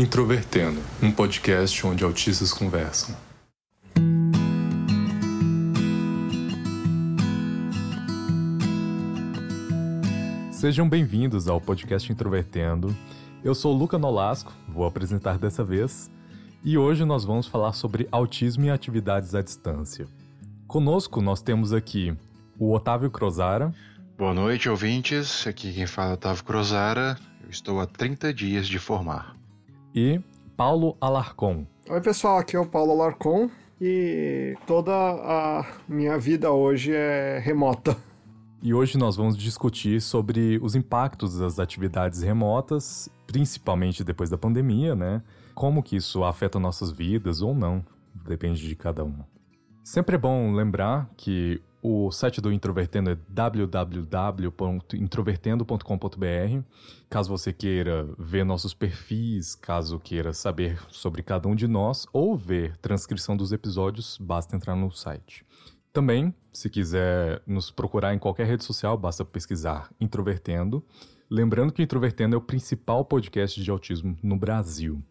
Introvertendo, um podcast onde autistas conversam. Sejam bem-vindos ao podcast Introvertendo. Eu sou Luca Nolasco, vou apresentar dessa vez, e hoje nós vamos falar sobre autismo e atividades à distância. Conosco nós temos aqui o Otávio Crozara. Boa noite, ouvintes. Aqui quem fala é Otávio Crozara. Eu estou há 30 dias de formar. E Paulo Alarcon. Oi, pessoal. Aqui é o Paulo Alarcon. E toda a minha vida hoje é remota. E hoje nós vamos discutir sobre os impactos das atividades remotas, principalmente depois da pandemia, né? Como que isso afeta nossas vidas ou não, depende de cada um. Sempre é bom lembrar que o site do Introvertendo é www.introvertendo.com.br. Caso você queira ver nossos perfis, caso queira saber sobre cada um de nós ou ver transcrição dos episódios, basta entrar no site. Também, se quiser nos procurar em qualquer rede social, basta pesquisar Introvertendo. Lembrando que Introvertendo é o principal podcast de autismo no Brasil.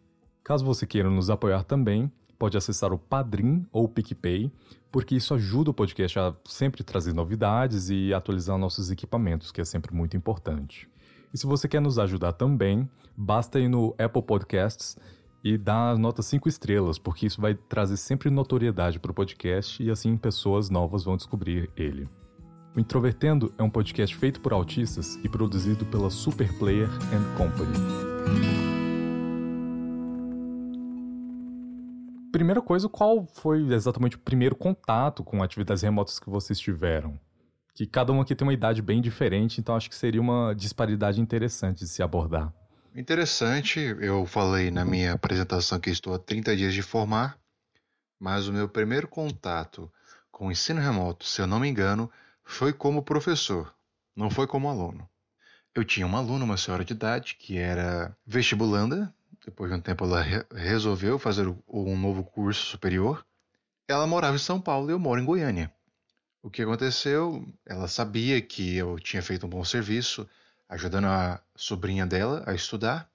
Caso você queira nos apoiar também, pode acessar o Padrim ou o PicPay, porque isso ajuda o podcast a sempre trazer novidades e atualizar nossos equipamentos, que é sempre muito importante. E se você quer nos ajudar também, basta ir no Apple Podcasts e dar a nota 5 estrelas, porque isso vai trazer sempre notoriedade para o podcast e assim pessoas novas vão descobrir ele. O Introvertendo é um podcast feito por autistas e produzido pela Superplayer and Company. Primeira coisa, qual foi exatamente o primeiro contato com atividades remotas que vocês tiveram? Que cada um aqui tem uma idade bem diferente, então acho que seria uma disparidade interessante de se abordar. Interessante, eu falei na minha apresentação que estou há 30 dias de formar, mas o meu primeiro contato com o ensino remoto, se eu não me engano, foi como professor, não foi como aluno. Eu tinha uma aluna, uma senhora de idade, que era vestibulanda, depois de um tempo ela re resolveu fazer um novo curso superior. Ela morava em São Paulo e eu moro em Goiânia. O que aconteceu? Ela sabia que eu tinha feito um bom serviço ajudando a sobrinha dela a estudar.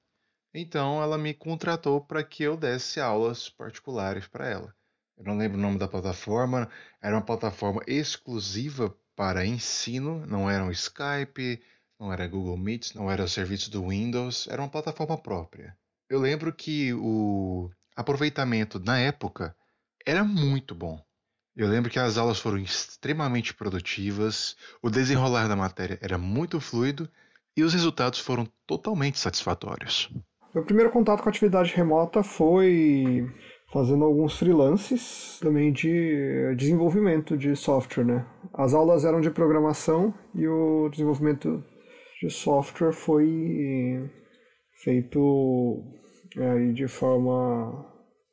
Então ela me contratou para que eu desse aulas particulares para ela. Eu não lembro o nome da plataforma, era uma plataforma exclusiva para ensino, não era um Skype, não era Google Meet, não era o serviço do Windows, era uma plataforma própria. Eu lembro que o aproveitamento na época era muito bom. Eu lembro que as aulas foram extremamente produtivas, o desenrolar da matéria era muito fluido e os resultados foram totalmente satisfatórios. Meu primeiro contato com a atividade remota foi fazendo alguns freelances também de desenvolvimento de software, né? As aulas eram de programação e o desenvolvimento de software foi feito é, de forma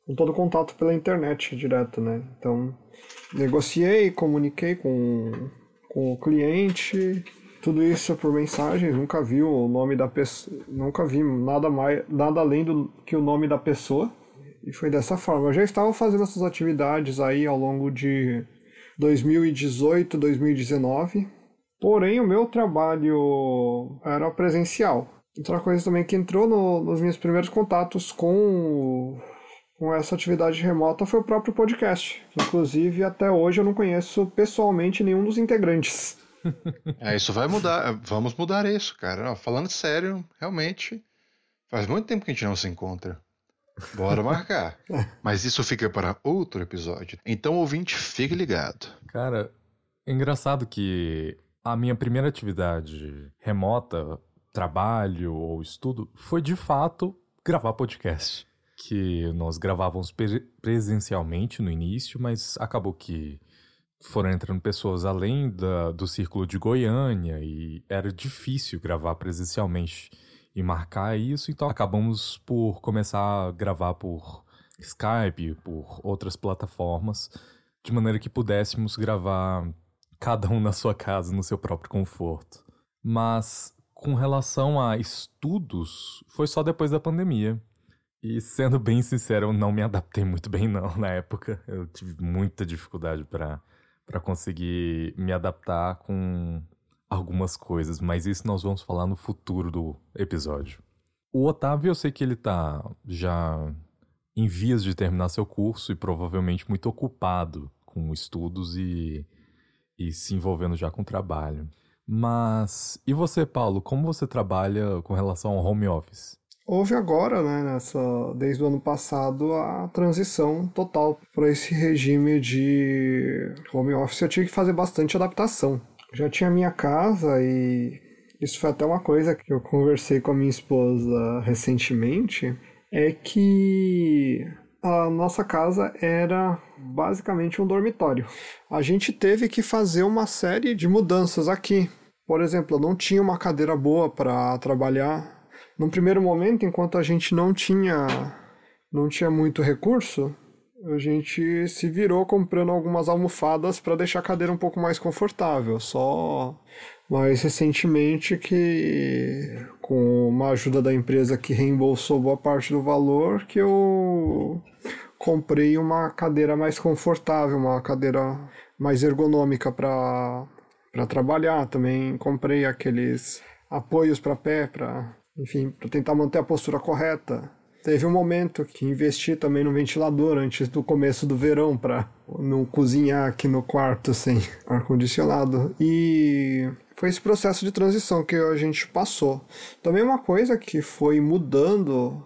com todo contato pela internet direto, né? Então negociei, comuniquei com, com o cliente, tudo isso por mensagens, nunca vi o nome da pessoa, nunca vi nada mais, nada além do que o nome da pessoa. E foi dessa forma. Eu já estava fazendo essas atividades aí ao longo de 2018, 2019. Porém, o meu trabalho era presencial. Outra coisa também que entrou no, nos meus primeiros contatos com, com essa atividade remota foi o próprio podcast. Inclusive, até hoje eu não conheço pessoalmente nenhum dos integrantes. É, isso vai mudar. Vamos mudar isso, cara. Não, falando sério, realmente, faz muito tempo que a gente não se encontra. Bora marcar. Mas isso fica para outro episódio. Então, ouvinte, fique ligado. Cara, é engraçado que a minha primeira atividade remota trabalho ou estudo foi de fato gravar podcast. Que nós gravávamos presencialmente no início, mas acabou que foram entrando pessoas além da, do círculo de Goiânia e era difícil gravar presencialmente e marcar isso, então acabamos por começar a gravar por Skype, por outras plataformas, de maneira que pudéssemos gravar cada um na sua casa, no seu próprio conforto. Mas com relação a estudos, foi só depois da pandemia. E sendo bem sincero, eu não me adaptei muito bem não na época. Eu tive muita dificuldade para para conseguir me adaptar com algumas coisas, mas isso nós vamos falar no futuro do episódio. O Otávio, eu sei que ele tá já em vias de terminar seu curso e provavelmente muito ocupado com estudos e, e se envolvendo já com trabalho. Mas e você, Paulo, como você trabalha com relação ao home office? Houve agora, né, nessa, desde o ano passado, a transição total para esse regime de home office. Eu tive que fazer bastante adaptação. Já tinha minha casa e isso foi até uma coisa que eu conversei com a minha esposa recentemente, é que a nossa casa era basicamente um dormitório. A gente teve que fazer uma série de mudanças aqui. Por exemplo, eu não tinha uma cadeira boa para trabalhar. Num primeiro momento, enquanto a gente não tinha não tinha muito recurso, a gente se virou comprando algumas almofadas para deixar a cadeira um pouco mais confortável. Só mais recentemente que com uma ajuda da empresa que reembolsou boa parte do valor que eu comprei uma cadeira mais confortável, uma cadeira mais ergonômica para para trabalhar. Também comprei aqueles apoios para pé para, enfim, para tentar manter a postura correta. Teve um momento que investi também no ventilador antes do começo do verão para não cozinhar aqui no quarto sem ar condicionado. E foi esse processo de transição que a gente passou. Também uma coisa que foi mudando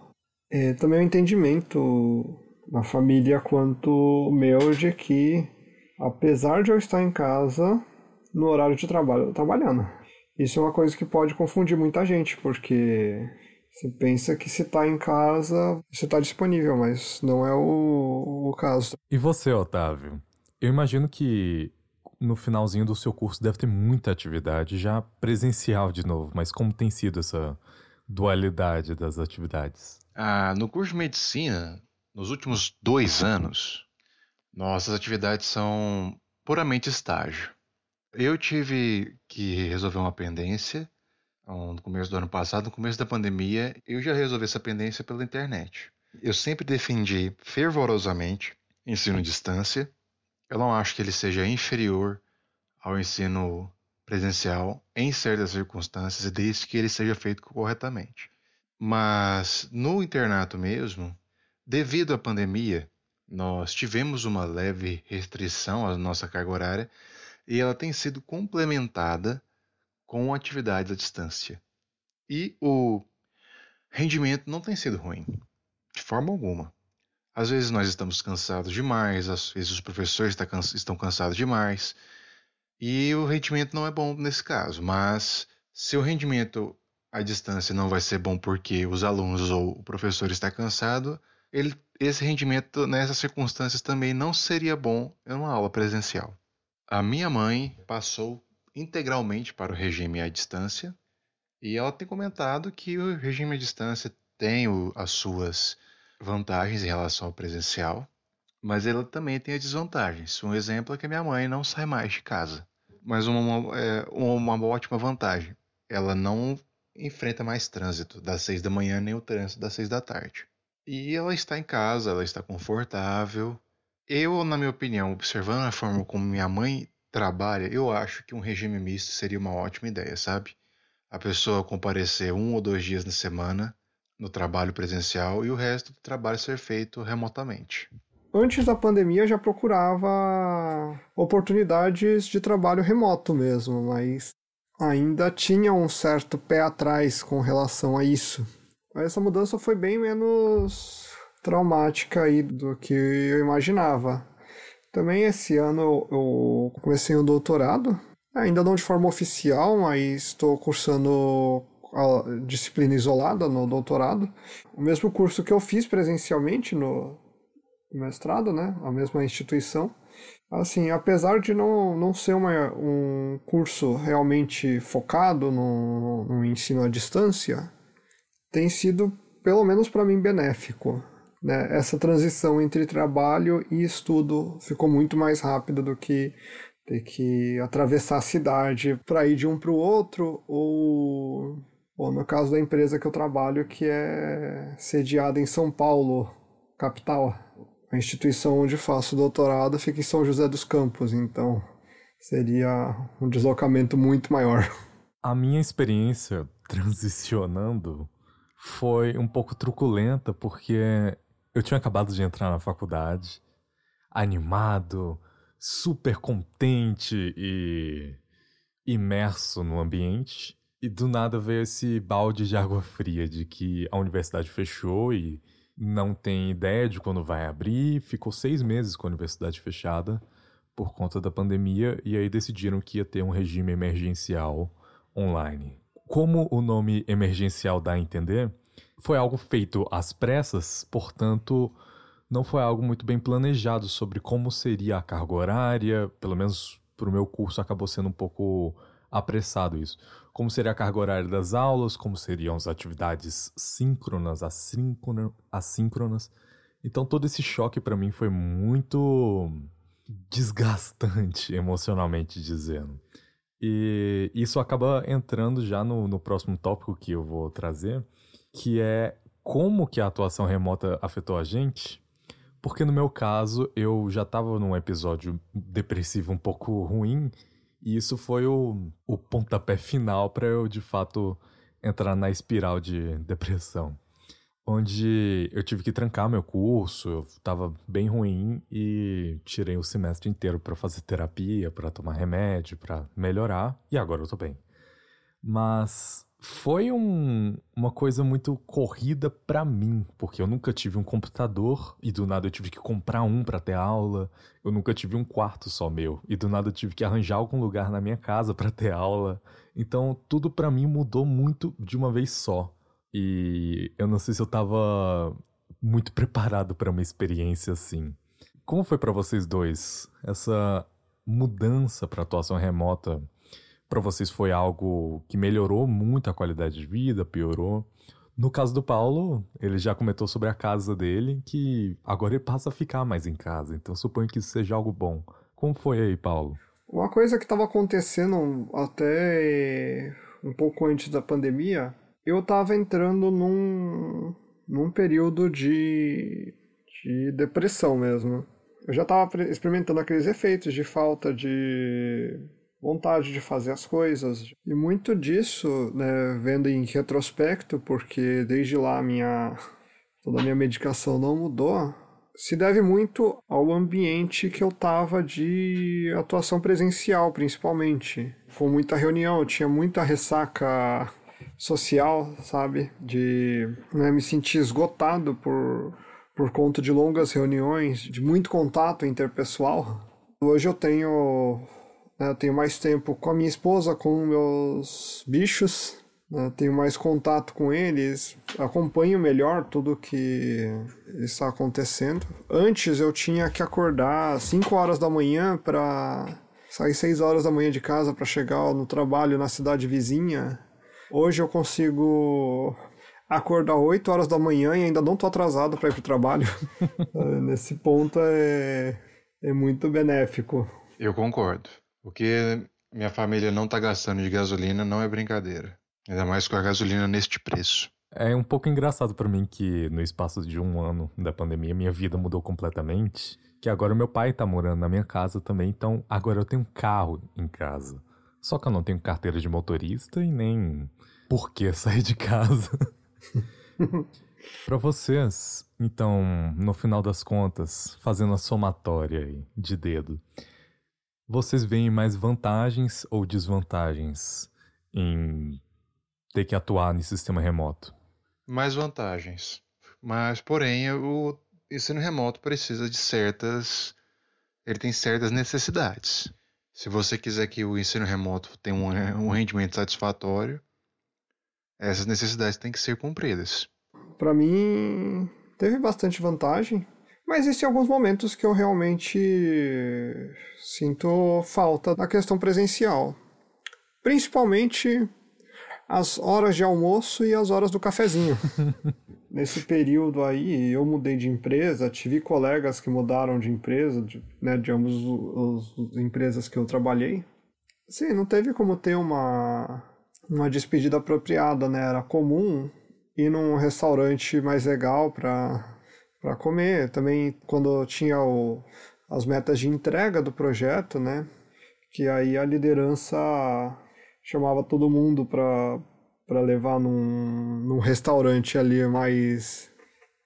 é também o entendimento na família quanto o meu de que, apesar de eu estar em casa, no horário de trabalho, eu trabalhando. Isso é uma coisa que pode confundir muita gente, porque você pensa que se está em casa, você está disponível, mas não é o, o caso. E você, Otávio? Eu imagino que no finalzinho do seu curso deve ter muita atividade já presencial de novo, mas como tem sido essa dualidade das atividades? Ah, no curso de medicina, nos últimos dois anos, nossas atividades são puramente estágio. Eu tive que resolver uma pendência no começo do ano passado, no começo da pandemia, eu já resolvi essa pendência pela internet. Eu sempre defendi fervorosamente ensino à distância, eu não acho que ele seja inferior ao ensino presencial em certas circunstâncias, desde que ele seja feito corretamente. Mas no internato mesmo, devido à pandemia, nós tivemos uma leve restrição à nossa carga horária e ela tem sido complementada com atividades à distância. E o rendimento não tem sido ruim, de forma alguma. Às vezes nós estamos cansados demais, às vezes os professores estão cansados demais, e o rendimento não é bom nesse caso. Mas se o rendimento à distância não vai ser bom porque os alunos ou o professor está cansado, ele, esse rendimento nessas circunstâncias também não seria bom em uma aula presencial. A minha mãe passou integralmente para o regime à distância e ela tem comentado que o regime à distância tem o, as suas vantagens em relação ao presencial, mas ela também tem as desvantagens. Um exemplo é que a minha mãe não sai mais de casa. Mas uma, é, uma ótima vantagem, ela não enfrenta mais trânsito das seis da manhã nem o trânsito das seis da tarde. E ela está em casa, ela está confortável. Eu, na minha opinião, observando a forma como minha mãe trabalha, eu acho que um regime misto seria uma ótima ideia, sabe? A pessoa comparecer um ou dois dias na semana no trabalho presencial e o resto do trabalho ser feito remotamente. Antes da pandemia eu já procurava oportunidades de trabalho remoto mesmo, mas ainda tinha um certo pé atrás com relação a isso. Mas essa mudança foi bem menos traumática aí do que eu imaginava. Também esse ano eu comecei um doutorado, ainda não de forma oficial, mas estou cursando a disciplina isolada no doutorado, o mesmo curso que eu fiz presencialmente no mestrado, né, a mesma instituição. Assim, apesar de não, não ser uma, um curso realmente focado no, no ensino à distância, tem sido, pelo menos para mim, benéfico. Né? Essa transição entre trabalho e estudo ficou muito mais rápida do que ter que atravessar a cidade para ir de um para o outro ou ou no caso da empresa que eu trabalho, que é sediada em São Paulo, capital. A instituição onde faço doutorado fica em São José dos Campos, então seria um deslocamento muito maior. A minha experiência transicionando foi um pouco truculenta porque eu tinha acabado de entrar na faculdade, animado, super contente e imerso no ambiente. E do nada veio esse balde de água fria de que a universidade fechou e não tem ideia de quando vai abrir. Ficou seis meses com a universidade fechada por conta da pandemia e aí decidiram que ia ter um regime emergencial online. Como o nome emergencial dá a entender, foi algo feito às pressas, portanto, não foi algo muito bem planejado sobre como seria a carga horária, pelo menos para o meu curso acabou sendo um pouco apressado isso. Como seria a carga horária das aulas, como seriam as atividades síncronas, assíncronas. Então todo esse choque para mim foi muito desgastante emocionalmente dizendo. E isso acaba entrando já no, no próximo tópico que eu vou trazer, que é como que a atuação remota afetou a gente porque no meu caso, eu já estava num episódio depressivo um pouco ruim, e isso foi o, o pontapé final para eu de fato entrar na espiral de depressão. Onde eu tive que trancar meu curso, eu estava bem ruim e tirei o semestre inteiro para fazer terapia, para tomar remédio, para melhorar, e agora eu tô bem. Mas foi um, uma coisa muito corrida para mim, porque eu nunca tive um computador e do nada eu tive que comprar um para ter aula. Eu nunca tive um quarto só meu e do nada eu tive que arranjar algum lugar na minha casa para ter aula. Então tudo para mim mudou muito de uma vez só. E eu não sei se eu tava muito preparado para uma experiência assim. Como foi para vocês dois essa mudança para atuação remota? para vocês foi algo que melhorou muito a qualidade de vida, piorou? No caso do Paulo, ele já comentou sobre a casa dele, que agora ele passa a ficar mais em casa, então suponho que isso seja algo bom. Como foi aí, Paulo? Uma coisa que estava acontecendo até um pouco antes da pandemia, eu estava entrando num, num período de, de depressão mesmo. Eu já estava experimentando aqueles efeitos de falta de vontade de fazer as coisas. E muito disso, né, vendo em retrospecto, porque desde lá minha toda a minha medicação não mudou, se deve muito ao ambiente que eu tava de atuação presencial, principalmente. Com muita reunião, eu tinha muita ressaca social, sabe? De né, me sentir esgotado por, por conta de longas reuniões, de muito contato interpessoal. Hoje eu tenho né? Eu tenho mais tempo com a minha esposa, com meus bichos, né? tenho mais contato com eles, acompanho melhor tudo que está acontecendo. Antes eu tinha que acordar às 5 horas da manhã para sair 6 horas da manhã de casa para chegar no trabalho na cidade vizinha. Hoje eu consigo acordar 8 horas da manhã e ainda não estou atrasado para ir para o trabalho. Nesse ponto é, é muito benéfico. Eu concordo. O que minha família não está gastando de gasolina não é brincadeira. Ainda mais com a gasolina neste preço. É um pouco engraçado para mim que no espaço de um ano da pandemia minha vida mudou completamente. Que agora meu pai tá morando na minha casa também, então agora eu tenho um carro em casa. Só que eu não tenho carteira de motorista e nem por que sair de casa. para vocês, então, no final das contas, fazendo a somatória aí de dedo, vocês veem mais vantagens ou desvantagens em ter que atuar nesse sistema remoto? Mais vantagens. Mas, porém, o ensino remoto precisa de certas. Ele tem certas necessidades. Se você quiser que o ensino remoto tenha um, um rendimento satisfatório, essas necessidades têm que ser cumpridas. Para mim, teve bastante vantagem mas existem alguns momentos que eu realmente sinto falta da questão presencial. Principalmente as horas de almoço e as horas do cafezinho. Nesse período aí, eu mudei de empresa, tive colegas que mudaram de empresa, de, né, de ambas as empresas que eu trabalhei. Sim, não teve como ter uma, uma despedida apropriada, né? Era comum ir num restaurante mais legal para para comer. Também quando tinha o, as metas de entrega do projeto, né? Que aí a liderança chamava todo mundo para para levar num, num restaurante ali mais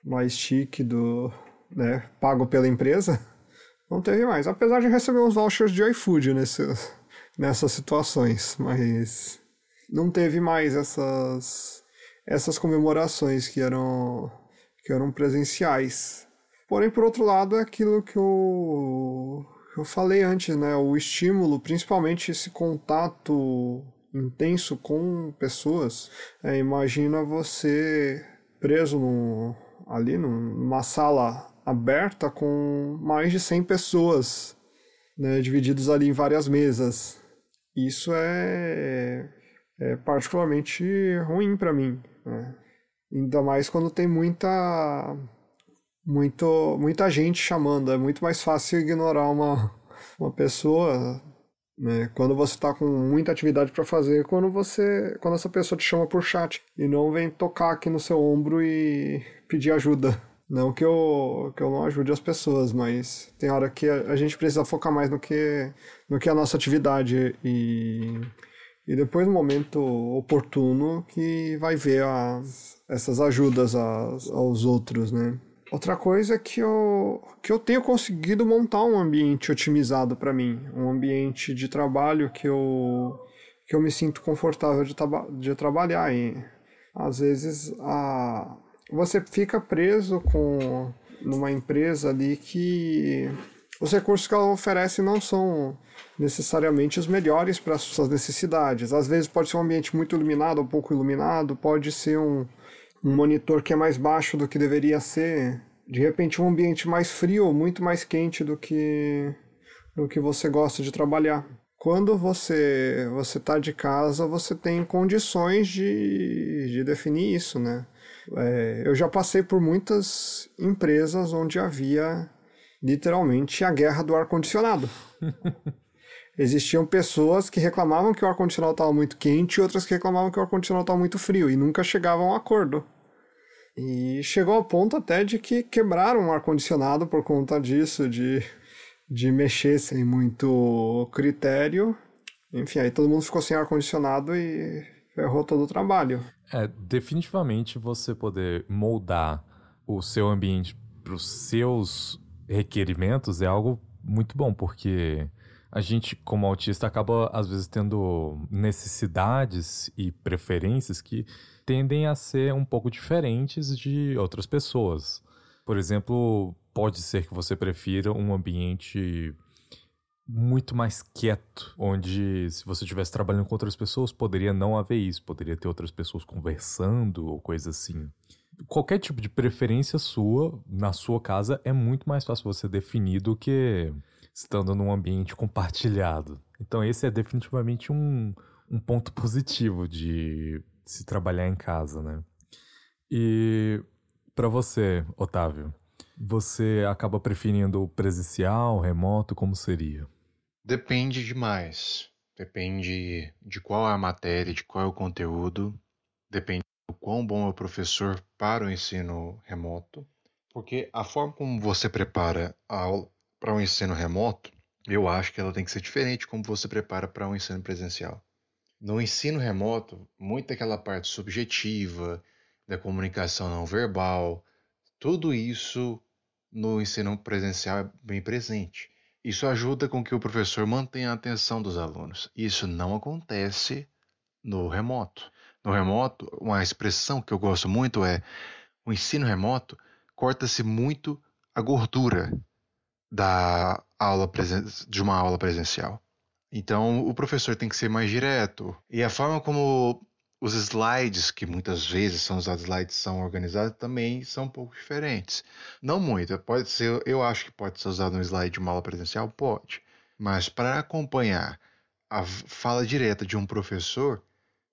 mais chique do, né, pago pela empresa, não teve mais. Apesar de receber uns vouchers de iFood nesse, nessas situações, mas não teve mais essas essas comemorações que eram que eram presenciais. Porém, por outro lado, é aquilo que eu, eu falei antes, né? O estímulo, principalmente esse contato intenso com pessoas. É, imagina você preso num, ali numa sala aberta com mais de 100 pessoas, né, divididos ali em várias mesas. Isso é, é particularmente ruim para mim. Né? Ainda mais quando tem muita, muito, muita gente chamando. É muito mais fácil ignorar uma, uma pessoa né? Quando você está com muita atividade para fazer, quando você, quando essa pessoa te chama por chat e não vem tocar aqui no seu ombro e pedir ajuda. Não que eu, que eu não ajude as pessoas, mas tem hora que a, a gente precisa focar mais no que, no que é a nossa atividade e, e depois no momento oportuno que vai ver as, essas ajudas aos, aos outros, né? Outra coisa é que eu, que eu tenho conseguido montar um ambiente otimizado para mim, um ambiente de trabalho que eu, que eu me sinto confortável de, de trabalhar. E às vezes a, você fica preso com numa empresa ali que os recursos que ela oferece não são necessariamente os melhores para as suas necessidades. Às vezes pode ser um ambiente muito iluminado ou pouco iluminado, pode ser um um monitor que é mais baixo do que deveria ser, de repente um ambiente mais frio muito mais quente do que do que você gosta de trabalhar. Quando você você está de casa, você tem condições de, de definir isso, né? É, eu já passei por muitas empresas onde havia literalmente a guerra do ar condicionado. Existiam pessoas que reclamavam que o ar-condicionado estava muito quente e outras que reclamavam que o ar-condicionado estava muito frio e nunca chegavam a um acordo. E chegou ao ponto até de que quebraram o ar-condicionado por conta disso, de, de mexer sem muito critério. Enfim, aí todo mundo ficou sem ar-condicionado e ferrou todo o trabalho. É, definitivamente você poder moldar o seu ambiente para os seus requerimentos é algo muito bom, porque a gente, como autista, acaba às vezes tendo necessidades e preferências que tendem a ser um pouco diferentes de outras pessoas. Por exemplo, pode ser que você prefira um ambiente muito mais quieto, onde se você estivesse trabalhando com outras pessoas, poderia não haver isso, poderia ter outras pessoas conversando ou coisa assim. Qualquer tipo de preferência sua, na sua casa, é muito mais fácil você definir do que estando num ambiente compartilhado. Então, esse é definitivamente um, um ponto positivo de se trabalhar em casa, né? E para você, Otávio, você acaba preferindo presencial, remoto, como seria? Depende demais. Depende de qual é a matéria, de qual é o conteúdo, depende do quão bom é o professor para o ensino remoto, porque a forma como você prepara a aula para um ensino remoto, eu acho que ela tem que ser diferente como você prepara para um ensino presencial. No ensino remoto, muito daquela parte subjetiva, da comunicação não verbal, tudo isso no ensino presencial é bem presente. Isso ajuda com que o professor mantenha a atenção dos alunos. Isso não acontece no remoto. No remoto, uma expressão que eu gosto muito é: o ensino remoto corta-se muito a gordura da aula de uma aula presencial. Então, o professor tem que ser mais direto. E a forma como os slides, que muitas vezes são usados slides, são organizados, também são um pouco diferentes. Não muito. Pode ser, eu acho que pode ser usado um slide de uma aula presencial, pode. Mas para acompanhar a fala direta de um professor,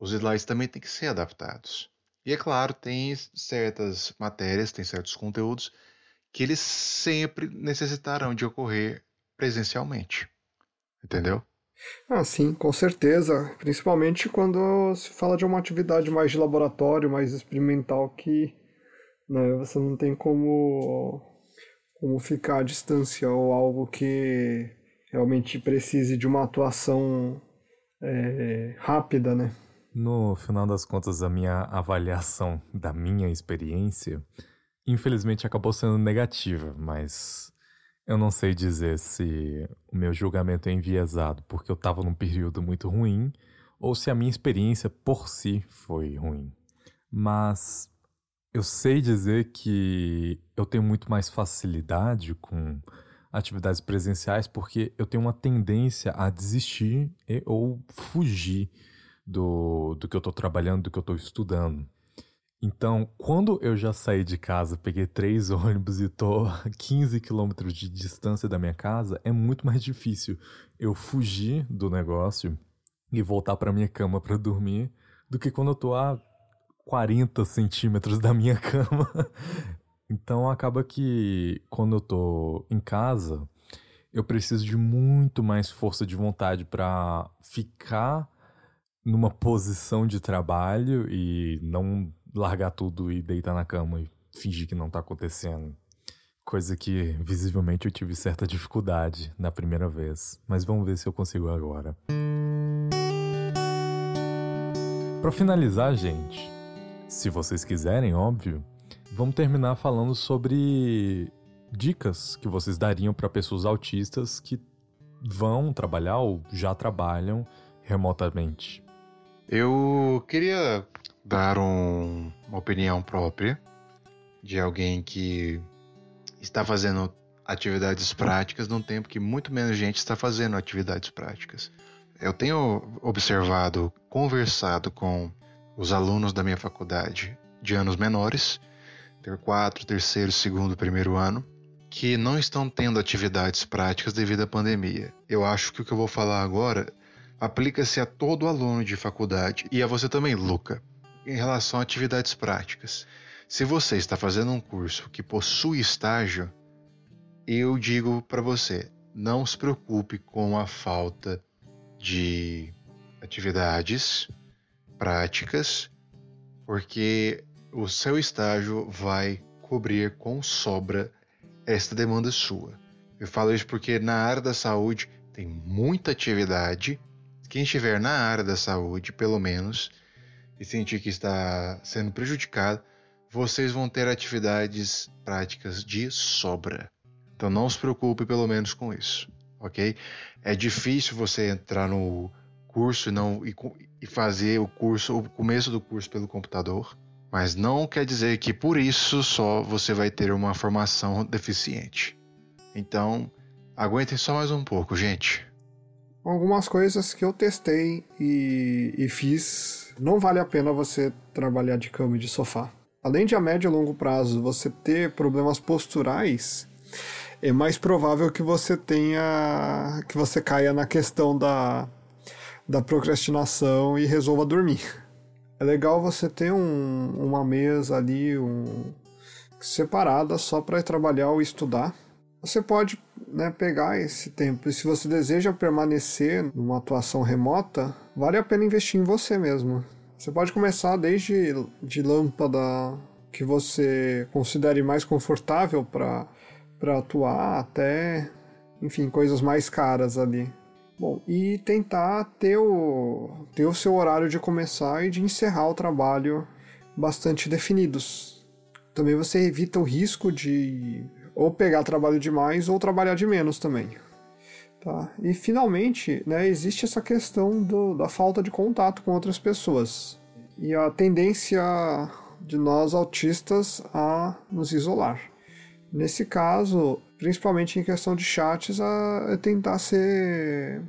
os slides também têm que ser adaptados. E é claro, tem certas matérias, tem certos conteúdos que eles sempre necessitarão de ocorrer presencialmente. Entendeu? Ah, sim, com certeza. Principalmente quando se fala de uma atividade mais de laboratório, mais experimental, que né, você não tem como, como ficar à distância ou algo que realmente precise de uma atuação é, rápida, né? No final das contas, a minha avaliação da minha experiência, infelizmente, acabou sendo negativa, mas eu não sei dizer se o meu julgamento é enviesado porque eu estava num período muito ruim ou se a minha experiência por si foi ruim. Mas eu sei dizer que eu tenho muito mais facilidade com atividades presenciais porque eu tenho uma tendência a desistir e, ou fugir do, do que eu estou trabalhando, do que eu estou estudando. Então, quando eu já saí de casa, peguei três ônibus e tô a 15 quilômetros de distância da minha casa, é muito mais difícil eu fugir do negócio e voltar para minha cama para dormir do que quando eu tô a 40 centímetros da minha cama. Então acaba que quando eu tô em casa, eu preciso de muito mais força de vontade para ficar numa posição de trabalho e não largar tudo e deitar na cama e fingir que não tá acontecendo. Coisa que visivelmente eu tive certa dificuldade na primeira vez, mas vamos ver se eu consigo agora. Para finalizar, gente, se vocês quiserem, óbvio, vamos terminar falando sobre dicas que vocês dariam para pessoas autistas que vão trabalhar ou já trabalham remotamente. Eu queria dar um, uma opinião própria de alguém que está fazendo atividades práticas num tempo que muito menos gente está fazendo atividades práticas. Eu tenho observado, conversado com os alunos da minha faculdade de anos menores ter quatro, terceiro, segundo, primeiro ano, que não estão tendo atividades práticas devido à pandemia. Eu acho que o que eu vou falar agora aplica-se a todo aluno de faculdade e a você também, Luca, em relação a atividades práticas. Se você está fazendo um curso que possui estágio, eu digo para você, não se preocupe com a falta de atividades práticas, porque o seu estágio vai cobrir com sobra esta demanda sua. Eu falo isso porque na área da saúde tem muita atividade. Quem estiver na área da saúde, pelo menos, e sentir que está sendo prejudicado, vocês vão ter atividades práticas de sobra. Então não se preocupe pelo menos com isso, ok? É difícil você entrar no curso e não e, e fazer o curso, o começo do curso pelo computador. Mas não quer dizer que por isso só você vai ter uma formação deficiente. Então, aguentem só mais um pouco, gente. Algumas coisas que eu testei e, e fiz, não vale a pena você trabalhar de cama e de sofá. Além de a médio e longo prazo você ter problemas posturais, é mais provável que você tenha que você caia na questão da, da procrastinação e resolva dormir. É legal você ter um, uma mesa ali um, separada só para trabalhar ou estudar. Você pode né, pegar esse tempo e se você deseja permanecer numa atuação remota, vale a pena investir em você mesmo. Você pode começar desde de lâmpada que você considere mais confortável para atuar até, enfim, coisas mais caras ali. Bom, e tentar ter o, ter o seu horário de começar e de encerrar o trabalho bastante definidos. Também você evita o risco de ou pegar trabalho demais ou trabalhar de menos também. Tá? E finalmente, né, existe essa questão do, da falta de contato com outras pessoas e a tendência de nós autistas a nos isolar. Nesse caso, principalmente em questão de chats, é tentar ser,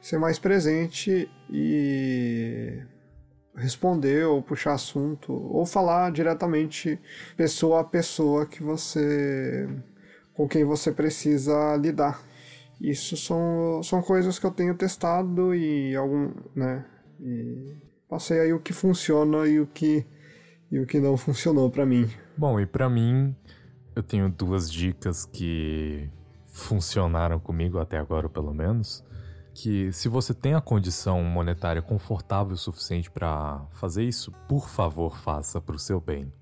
ser mais presente e responder ou puxar assunto ou falar diretamente pessoa a pessoa que você com quem você precisa lidar. Isso são, são coisas que eu tenho testado e algum, né, e passei aí o que funciona e o que e o que não funcionou para mim. Bom, e para mim eu tenho duas dicas que funcionaram comigo até agora, pelo menos. Que se você tem a condição monetária confortável o suficiente para fazer isso, por favor, faça para o seu bem.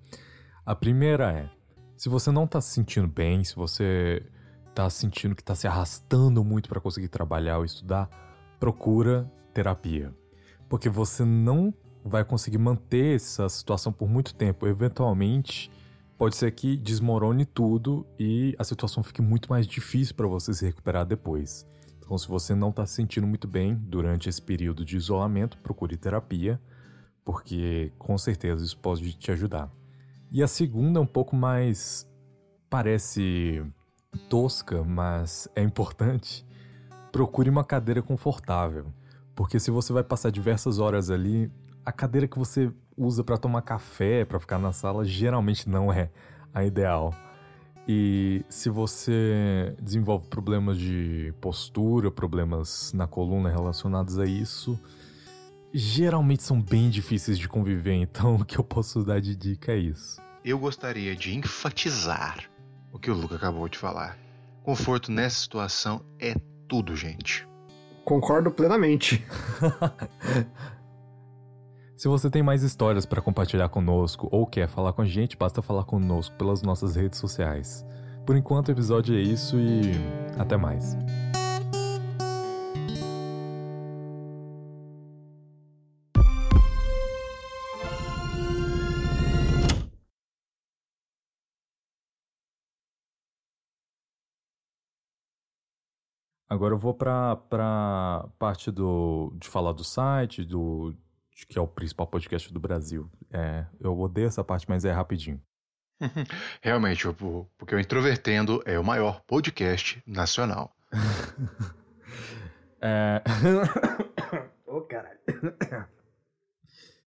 A primeira é: se você não está se sentindo bem, se você está sentindo que está se arrastando muito para conseguir trabalhar ou estudar, procura terapia. Porque você não vai conseguir manter essa situação por muito tempo. Eventualmente, pode ser que desmorone tudo e a situação fique muito mais difícil para você se recuperar depois. Então, se você não está se sentindo muito bem durante esse período de isolamento, procure terapia, porque com certeza isso pode te ajudar. E a segunda é um pouco mais. parece tosca, mas é importante. Procure uma cadeira confortável. Porque se você vai passar diversas horas ali, a cadeira que você usa para tomar café, para ficar na sala, geralmente não é a ideal. E se você desenvolve problemas de postura, problemas na coluna relacionados a isso, geralmente são bem difíceis de conviver. Então, o que eu posso dar de dica é isso. Eu gostaria de enfatizar o que o Luca acabou de falar. Conforto nessa situação é tudo, gente. Concordo plenamente. Se você tem mais histórias para compartilhar conosco ou quer falar com a gente, basta falar conosco pelas nossas redes sociais. Por enquanto, o episódio é isso e até mais. Agora eu vou para a parte do, de falar do site, do, que é o principal podcast do Brasil. É, eu odeio essa parte, mas é rapidinho. Realmente, porque o Introvertendo é o maior podcast nacional. é... Ô, oh, caralho.